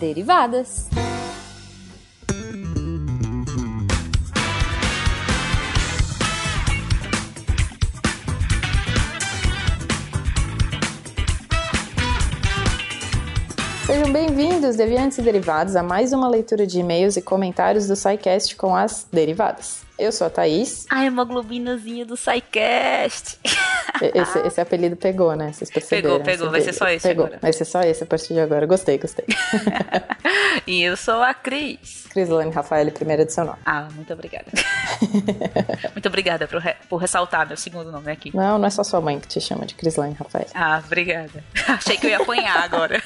derivadas. Sejam bem-vindos, deviantes e derivados, a mais uma leitura de e-mails e comentários do SciCast com as derivadas. Eu sou a Thaís. A hemoglobinazinha do SciCast. Esse, esse apelido pegou, né? Vocês perceberam? Pegou, pegou. Vai ser só esse pegou. agora. Vai ser só esse a partir de agora. Gostei, gostei. e eu sou a Cris. Crislane Rafael, primeira do seu nome. Ah, muito obrigada. muito obrigada por, re por ressaltar meu segundo nome aqui. Não, não é só sua mãe que te chama de Crislane Rafael. Ah, obrigada. Achei que eu ia apanhar agora.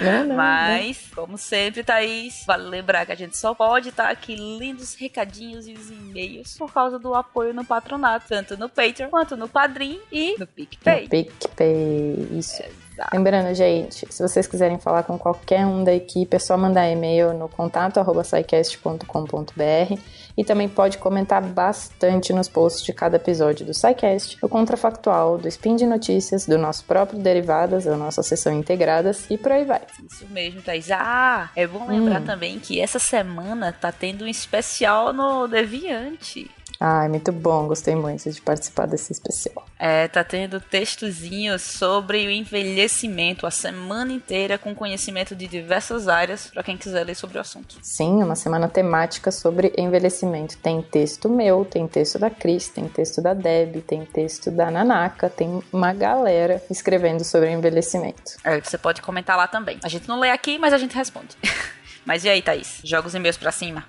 não, não, Mas, não. como sempre, Thaís, vale lembrar que a gente só pode estar aqui lendo os recadinhos e os e-mails por causa do apoio no patronato, tanto no Patreon quanto no Padrim e no PicPay. No PicPay, isso. Lembrando, gente, se vocês quiserem falar com qualquer um da equipe, é só mandar e-mail no contato e também pode comentar bastante nos posts de cada episódio do SciCast, do Contrafactual, do Spin de Notícias, do nosso próprio Derivadas, da nossa sessão Integradas e por aí vai. Isso mesmo, Thaís. Ah, é bom lembrar hum. também que essa semana tá tendo um especial no Deviante. Ai, muito bom, gostei muito de participar desse especial. É, tá tendo textozinhos sobre o envelhecimento a semana inteira com conhecimento de diversas áreas para quem quiser ler sobre o assunto. Sim, uma semana temática sobre envelhecimento. Tem texto meu, tem texto da Cris, tem texto da Deb, tem texto da Nanaka, tem uma galera escrevendo sobre envelhecimento. É, você pode comentar lá também. A gente não lê aqui, mas a gente responde. mas e aí, Thaís? Joga os e-mails pra cima.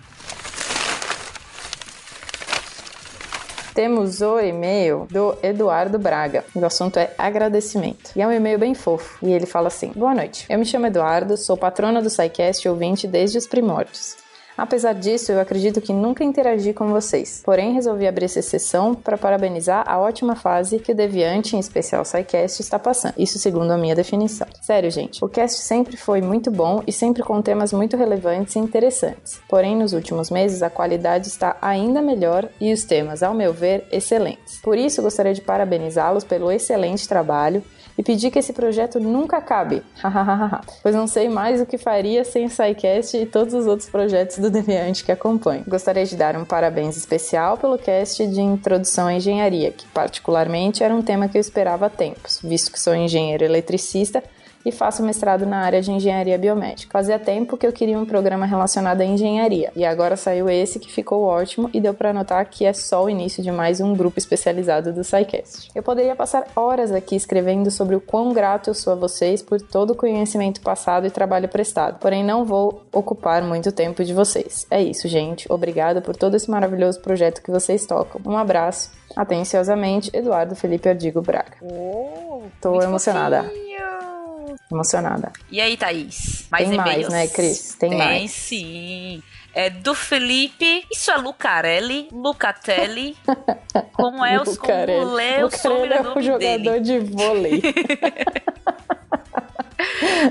Temos o e-mail do Eduardo Braga. O assunto é agradecimento. E é um e-mail bem fofo. E ele fala assim: Boa noite. Eu me chamo Eduardo, sou patrona do SciCast ouvinte desde os primórdios. Apesar disso, eu acredito que nunca interagi com vocês. Porém, resolvi abrir essa sessão para parabenizar a ótima fase que o Deviante, em especial o SciCast, está passando. Isso segundo a minha definição. Sério, gente, o cast sempre foi muito bom e sempre com temas muito relevantes e interessantes. Porém, nos últimos meses, a qualidade está ainda melhor e os temas, ao meu ver, excelentes. Por isso, gostaria de parabenizá-los pelo excelente trabalho e pedir que esse projeto nunca acabe. pois não sei mais o que faria sem o SciCast e todos os outros projetos do Deviante que acompanho. Gostaria de dar um parabéns especial pelo cast de Introdução à Engenharia, que particularmente era um tema que eu esperava há tempos, visto que sou engenheiro eletricista e faço mestrado na área de engenharia biomédica. Fazia tempo que eu queria um programa relacionado à engenharia e agora saiu esse que ficou ótimo e deu para notar que é só o início de mais um grupo especializado do SciCast. Eu poderia passar horas aqui escrevendo sobre o quão grato eu sou a vocês por todo o conhecimento passado e trabalho prestado, porém não vou ocupar muito tempo de vocês. É isso, gente. Obrigada por todo esse maravilhoso projeto que vocês tocam. Um abraço. Atenciosamente, Eduardo Felipe Ardigo Braga. Oh, Tô emocionada. Fofinho. Emocionada. E aí, Thaís? Mais Tem mais, né, Cris? Tem, Tem mais. sim. É do Felipe. Isso é Lucarelli. Lucatelli. Como é Lucarelli. como lê o Lucarelli é sobrenome um jogador dele. de vôlei.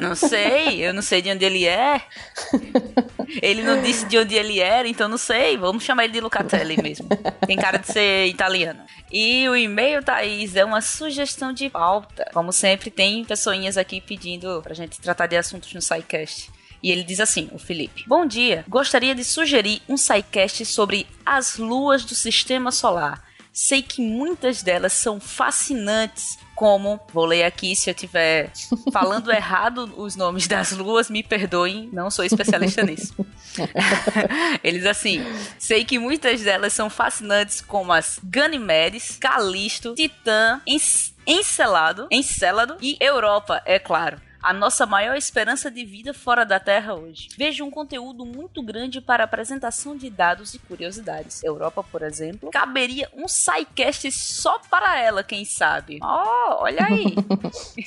Não sei, eu não sei de onde ele é. Ele não disse de onde ele era, então não sei. Vamos chamar ele de Lucatelli mesmo. Tem cara de ser italiano. E o e-mail, Thaís, é uma sugestão de pauta. Como sempre, tem pessoinhas aqui pedindo pra gente tratar de assuntos no SciCast. E ele diz assim, o Felipe. Bom dia, gostaria de sugerir um SciCast sobre as luas do sistema solar. Sei que muitas delas são fascinantes, como, vou ler aqui se eu estiver falando errado os nomes das luas, me perdoem, não sou especialista nisso. Eles assim, sei que muitas delas são fascinantes, como as Ganymedes, Calisto, Titã, Enc- Encelado, Encélado e Europa, é claro. A nossa maior esperança de vida fora da Terra hoje. Vejo um conteúdo muito grande para apresentação de dados e curiosidades. Europa, por exemplo, caberia um SciCast só para ela, quem sabe. Oh, olha aí.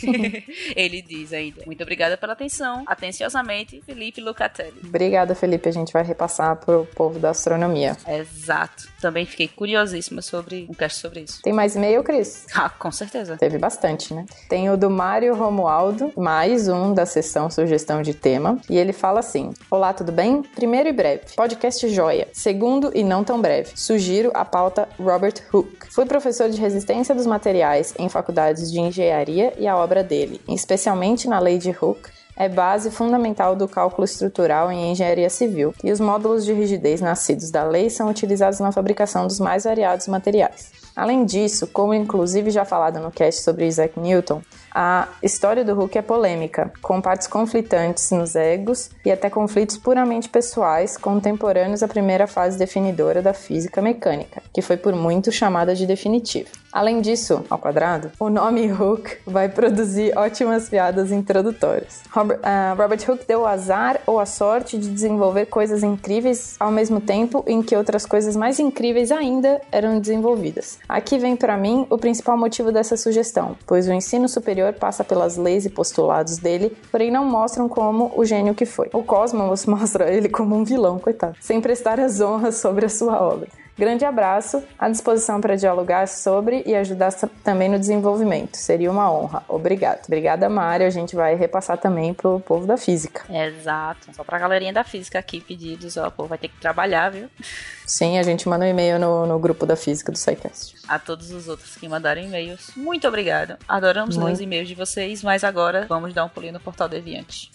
Ele diz ainda. Muito obrigada pela atenção. Atenciosamente, Felipe Lucatelli. Obrigada, Felipe. A gente vai repassar pro povo da astronomia. Exato. Também fiquei curiosíssima sobre um cast sobre isso. Tem mais e-mail, Cris? Ah, com certeza. Teve bastante, né? Tem o do Mário Romualdo, mais um da sessão sugestão de tema, e ele fala assim: Olá, tudo bem? Primeiro e breve, podcast joia. Segundo e não tão breve, sugiro a pauta Robert Hooke. Fui professor de resistência dos materiais em faculdades de engenharia e a obra dele, especialmente na lei de Hooke, é base fundamental do cálculo estrutural em engenharia civil, e os módulos de rigidez nascidos da lei são utilizados na fabricação dos mais variados materiais. Além disso, como inclusive já falado no cast sobre Isaac Newton, a história do Hulk é polêmica, com partes conflitantes nos egos e até conflitos puramente pessoais contemporâneos à primeira fase definidora da física mecânica, que foi por muito chamada de definitiva. Além disso, ao quadrado, o nome Hook vai produzir ótimas piadas introdutórias. Robert, uh, Robert deu o azar ou a sorte de desenvolver coisas incríveis ao mesmo tempo em que outras coisas mais incríveis ainda eram desenvolvidas. Aqui vem para mim o principal motivo dessa sugestão, pois o ensino superior passa pelas leis e postulados dele, porém não mostram como o gênio que foi. O Cosmos mostra ele como um vilão, coitado, sem prestar as honras sobre a sua obra. Grande abraço, à disposição para dialogar sobre e ajudar também no desenvolvimento. Seria uma honra. Obrigado. Obrigada, Mário. A gente vai repassar também pro povo da física. Exato. Só pra galerinha da física aqui, pedidos. Ó, o povo vai ter que trabalhar, viu? Sim, a gente manda um e-mail no, no grupo da física do SciCast. A todos os outros que mandaram e-mails, muito obrigado. Adoramos ler os e-mails de vocês, mas agora vamos dar um pulinho no Portal Deviante.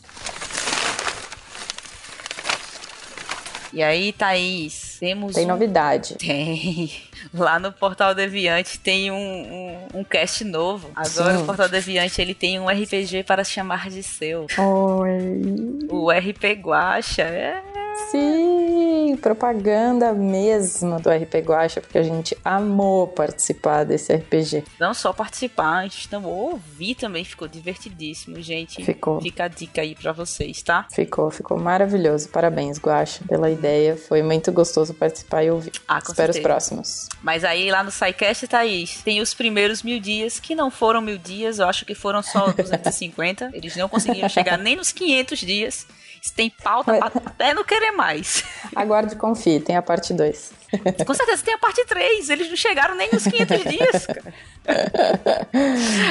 E aí, Thaís, temos. Tem um... novidade. Tem. Lá no Portal Deviante tem um, um, um cast novo. Agora Sim. o Portal Deviante ele tem um RPG para chamar de seu. Oi. O RP Guacha. É Sim, propaganda mesmo do RP Guacha, porque a gente amou participar desse RPG. Não só participar, a gente também ouvir também, ficou divertidíssimo, gente. Ficou. Fica a dica aí para vocês, tá? Ficou, ficou maravilhoso. Parabéns, Guacha, pela ideia. Foi muito gostoso participar e ouvir. Ah, Espero certeza. os próximos. Mas aí lá no SciCast, Thaís, tem os primeiros mil dias, que não foram mil dias, eu acho que foram só 250. Eles não conseguiram chegar nem nos 500 dias. Isso tem pauta até não querer mais. Aguarde e confie, tem a parte 2. Com certeza tem a parte 3. Eles não chegaram nem nos 500 dias, cara.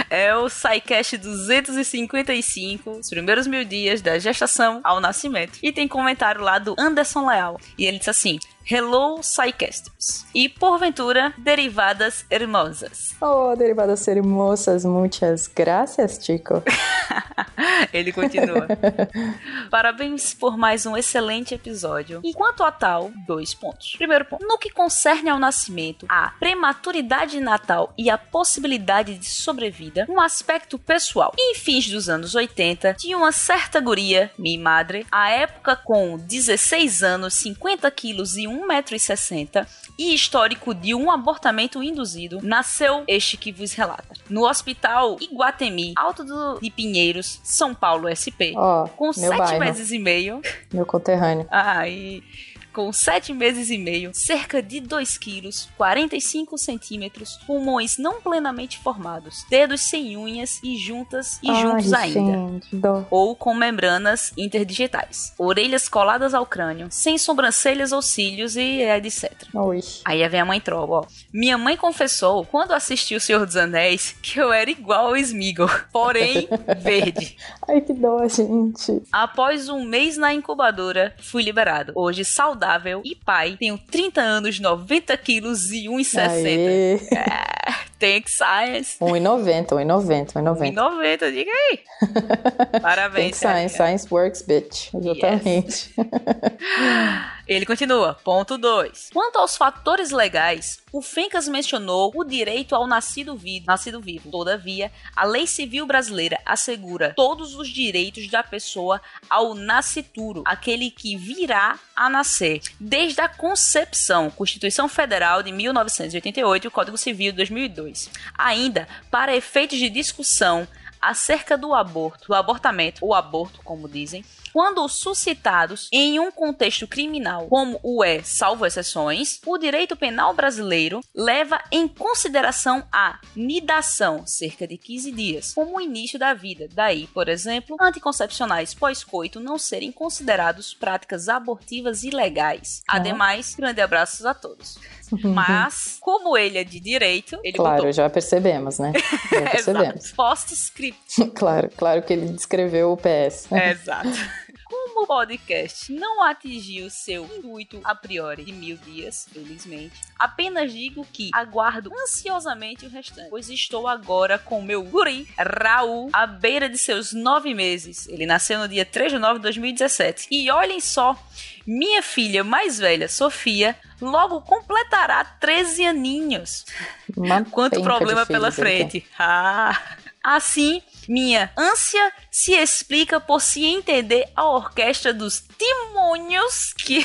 É o SciCast 255, os primeiros mil dias da gestação ao nascimento. E tem comentário lá do Anderson Leal. E ele diz assim: Hello, Psycasters. E, porventura, derivadas hermosas. Oh, derivadas hermosas, muitas graças, Chico. Ele continua. Parabéns por mais um excelente episódio. Enquanto a tal, dois pontos. Primeiro ponto. No que concerne ao nascimento, a prematuridade natal e a possibilidade de sobrevida, um aspecto pessoal. Em fins dos anos 80, tinha uma certa guria, minha madre, à época com 16 anos, 50 quilos e 1,60m e histórico de um abortamento induzido, nasceu este que vos relata. No hospital Iguatemi, Alto do, de Pinheiros, São Paulo, SP, oh, com sete bairro. meses e meio. Meu conterrâneo. E com 7 meses e meio, cerca de 2 quilos, 45 centímetros, pulmões não plenamente formados, dedos sem unhas e juntas e Ai, juntos ainda, ou com membranas interdigitais, orelhas coladas ao crânio, sem sobrancelhas ou cílios e etc. Oi. Aí vem a mãe Troll, ó. Minha mãe confessou, quando assistiu O Senhor dos Anéis, que eu era igual ao Smeagol, porém verde. Ai, que dó, gente. Após um mês na incubadora, fui liberado. Hoje, saudável saudável e pai. Tenho 30 anos, 90 quilos e 1,60. É, tem que science. 1,90, 1,90, 1,90. 1,90, diga aí. Parabéns. Tem science, science works, bitch. Exatamente. Yes. Ele continua. Ponto 2. Quanto aos fatores legais, o Fencas mencionou o direito ao nascido vivo, nascido vivo. Todavia, a lei civil brasileira assegura todos os direitos da pessoa ao nascituro, aquele que virá a nascer, desde a concepção, Constituição Federal de 1988 e o Código Civil de 2002. Ainda, para efeitos de discussão acerca do aborto, o abortamento, ou aborto, como dizem, quando suscitados em um contexto criminal, como o é, salvo exceções, o direito penal brasileiro leva em consideração a nidação, cerca de 15 dias, como o início da vida. Daí, por exemplo, anticoncepcionais pós-coito não serem considerados práticas abortivas ilegais. Ademais, grande abraços a todos. Mas, como ele é de direito, ele Claro, botou... já percebemos, né? Já percebemos. Post-script. claro, claro que ele descreveu o PS. Exato. Como o podcast não atingiu seu intuito a priori de mil dias, felizmente, apenas digo que aguardo ansiosamente o restante, pois estou agora com meu guri, Raul, à beira de seus nove meses. Ele nasceu no dia 3 de nove de 2017. E olhem só, minha filha mais velha, Sofia, logo completará 13 aninhos. Uma Quanto problema pela frente. Ah. Assim, minha ânsia se explica por se entender a orquestra dos demônios que,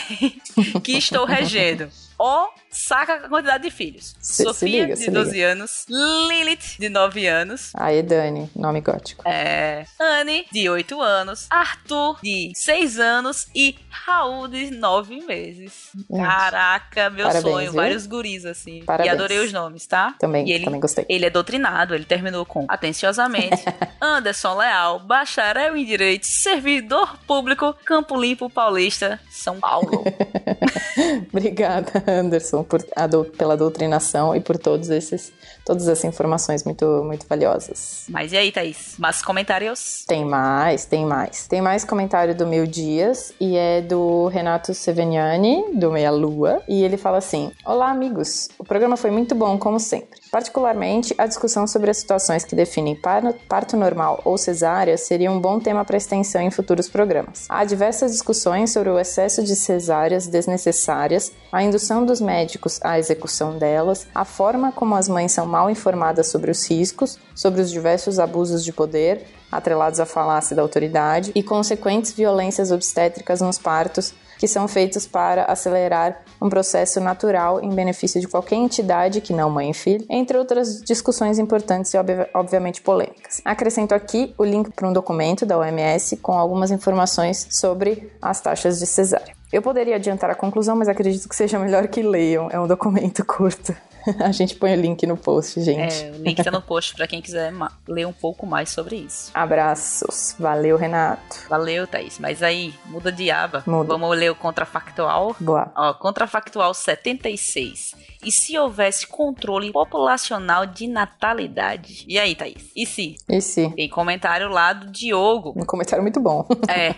que estou regendo. Ó, saca a quantidade de filhos. Se- se Sofia, liga, de se 12 liga. anos. Lilith, de 9 anos. Aí, Dani, nome gótico. É, Anne, de 8 anos. Arthur, de 6 anos. E Raul, de 9 meses. Caraca, meu parabéns, sonho. viu? Vários guris, assim. Parabéns. E adorei os nomes, tá? Também, ele, também gostei. ele é doutrinado, ele terminou com atenciosamente Anderson Leal, bacharel em Direito, servidor público, Campo Limpo Paulista, São Paulo. Obrigada, Anderson, por a dou- pela doutrinação e por todos esses, todas essas informações muito, muito valiosas. Mas e aí, Thaís? Mais comentários? Tem mais, tem mais. Tem mais comentário do Mil Dias e é do Renato Seveniani, do Meia Lua. E ele fala assim: Olá, amigos. O programa foi muito bom, como sempre. Particularmente, a discussão sobre as situações que definem par- parto normal ou cesárea seria um bom tema para extensão em futuros programas. Há diversas discussões sobre o excesso de cesáreas desnecessárias, a indução dos médicos à execução delas, a forma como as mães são mal informadas sobre os riscos, sobre os diversos abusos de poder, atrelados à falácia da autoridade e consequentes violências obstétricas nos partos que são feitos para acelerar um processo natural em benefício de qualquer entidade que não mãe e filho, entre outras discussões importantes e obvi- obviamente polêmicas. Acrescento aqui o link para um documento da OMS com algumas informações sobre as taxas de cesárea. Eu poderia adiantar a conclusão, mas acredito que seja melhor que leiam. É um documento curto. A gente põe o link no post, gente. É, o link tá no post pra quem quiser ler um pouco mais sobre isso. Abraços. Valeu, Renato. Valeu, Thaís. Mas aí, muda de aba. Muda. Vamos ler o contrafactual. Boa. Ó, contrafactual 76. E se houvesse controle populacional de natalidade? E aí, Thaís? E se? E se? Tem comentário lá do Diogo. Um comentário muito bom. É.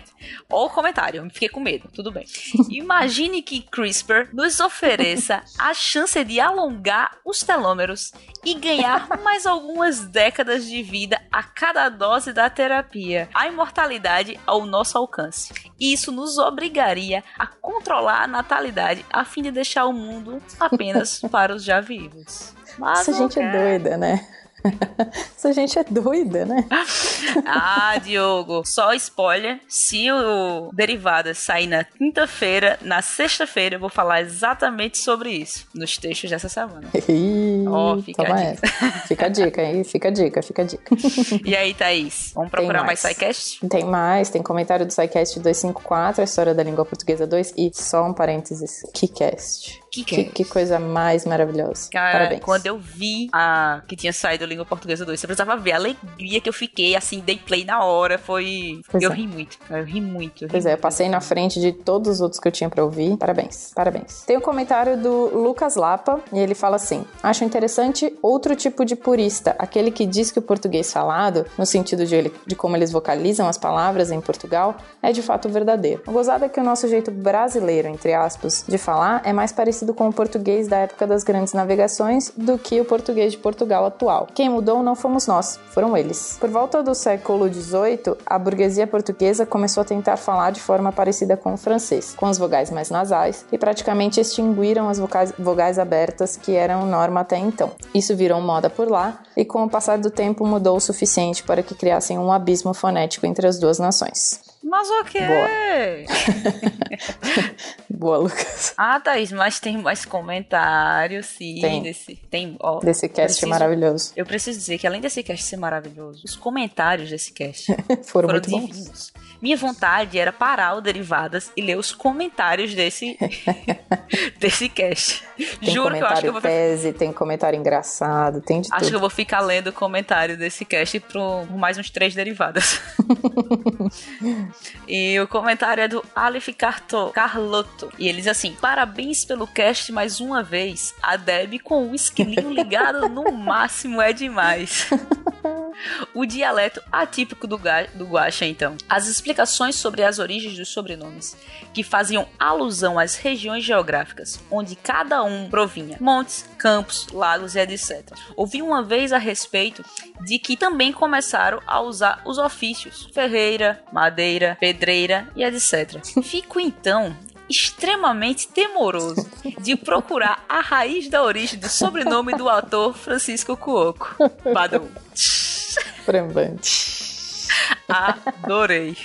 Ou o comentário, fiquei com medo, tudo bem. Imagine que CRISPR nos ofereça a chance de alongar os telômeros e ganhar mais algumas décadas de vida a cada dose da terapia. A imortalidade ao nosso alcance. Isso nos obrigaria a controlar a natalidade a fim de deixar o mundo apenas para os já vivos. Mas Essa gente é quer. doida, né? Essa gente é doida, né? Ah, Diogo, só spoiler. Se o Derivadas sair na quinta-feira, na sexta-feira eu vou falar exatamente sobre isso nos textos dessa semana. Ó, fica toma a essa. Fica a dica aí, fica a dica, fica a dica. E aí, Thaís? Vamos Tem procurar mais mais. SciCast? Tem mais, tem comentário do SciCast 254, a história da língua portuguesa 2 e só um parênteses, KiCast. Que Que, coisa mais maravilhosa. Cara, Parabéns. quando eu vi a que tinha saído Língua Portuguesa 2, você precisava ver a alegria que eu fiquei, assim, dei play na hora, foi... Pois eu é. ri muito, eu ri muito. eu ri Pois é, eu muito. passei na frente de todos os outros que eu tinha pra ouvir. Parabéns, parabéns. Tem o comentário do Lucas Lapa e ele fala assim: Acho interessante outro tipo de purista, aquele que diz que o português falado, no sentido de, ele- de como eles vocalizam as palavras em Portugal, é de fato verdadeiro. O gozado é que o nosso jeito brasileiro, entre aspas, de falar é mais parecido com o português da época das grandes navegações do que o português de Portugal atual. Quem mudou não fomos nós, foram eles. Por volta do século XVIII, a burguesia portuguesa começou a tentar falar de forma parecida com o francês, com as vogais mais nasais, e praticamente extinguiram as vogais abertas que eram norma até então. Isso virou moda por lá, e com o passar do tempo mudou o suficiente para que criassem um abismo fonético entre as duas nações. Mas o quê? Boa. Boa, Lucas. Ah, Thaís, mas tem mais comentários, sim. Tem. Desse, tem ó, Desse cast preciso- maravilhoso. Eu preciso dizer que além desse cast ser maravilhoso, os comentários desse cast Foram, foram muito bons. Minha vontade era parar o Derivadas e ler os comentários desse desse cast. Tem Juro que eu acho que eu vou tese, tem comentário engraçado, tem de Acho que tudo. eu vou ficar lendo o comentário desse cast por mais uns três derivadas. e o comentário é do Aleph Carto, Carlotto. E ele diz assim: Parabéns pelo cast mais uma vez. A Deb com o esquilinho ligado no máximo é demais. O dialeto atípico do, do Guaxa, então. As explicações sobre as origens dos sobrenomes, que faziam alusão às regiões geográficas, onde cada um provinha. Montes, campos, lagos e etc. Ouvi uma vez a respeito de que também começaram a usar os ofícios ferreira, madeira, pedreira e etc. Fico então extremamente temoroso de procurar a raiz da origem do sobrenome do ator Francisco Cuoco. Badum. Trembante. Adorei.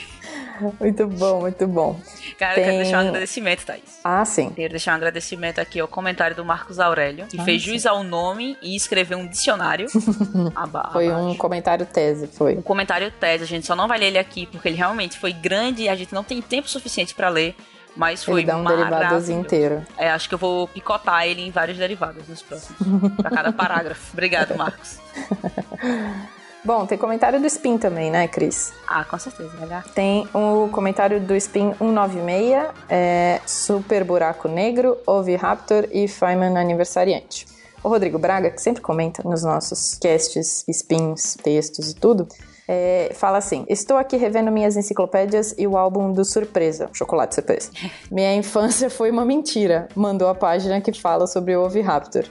Muito bom, muito bom. Cara, Tem... eu quero deixar um agradecimento, Thaís. Ah, sim. Quero deixar um agradecimento aqui ao comentário do Marcos Aurélio, que ah, fez jus ao nome e escreveu um dicionário. foi um comentário tese, foi. Um comentário tese, a gente só não vai ler ele aqui porque ele realmente foi grande e a gente não tem tempo suficiente para ler. Mas foi ele dá um derivados inteiro. É, acho que eu vou picotar ele em vários derivados nos próximos. pra cada parágrafo. Obrigado, Marcos. Bom, tem comentário do Spin também, né, Cris? Ah, com certeza, legal. Tem o comentário do Spin 196, é, Super Buraco Negro, Raptor e Feynman Aniversariante. O Rodrigo Braga, que sempre comenta nos nossos casts, spins, textos e tudo, é, fala assim: Estou aqui revendo minhas enciclopédias e o álbum do Surpresa, Chocolate Surpresa. Minha infância foi uma mentira. Mandou a página que fala sobre o Raptor.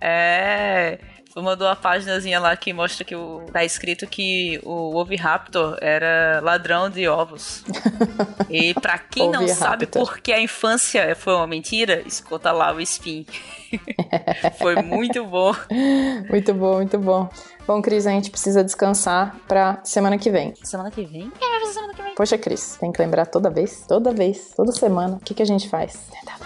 É mandou a páginazinha lá que mostra que o, tá escrito que o Oviraptor era ladrão de ovos. e para quem não sabe por que a infância foi uma mentira, escuta lá o Spin. foi muito bom. Muito bom, muito bom. Bom, Cris, a gente precisa descansar pra semana que vem. Semana que vem? Quem vai fazer semana que vem? Poxa, Cris, tem que lembrar toda vez, toda vez, toda semana, o que, que a gente faz? Tentar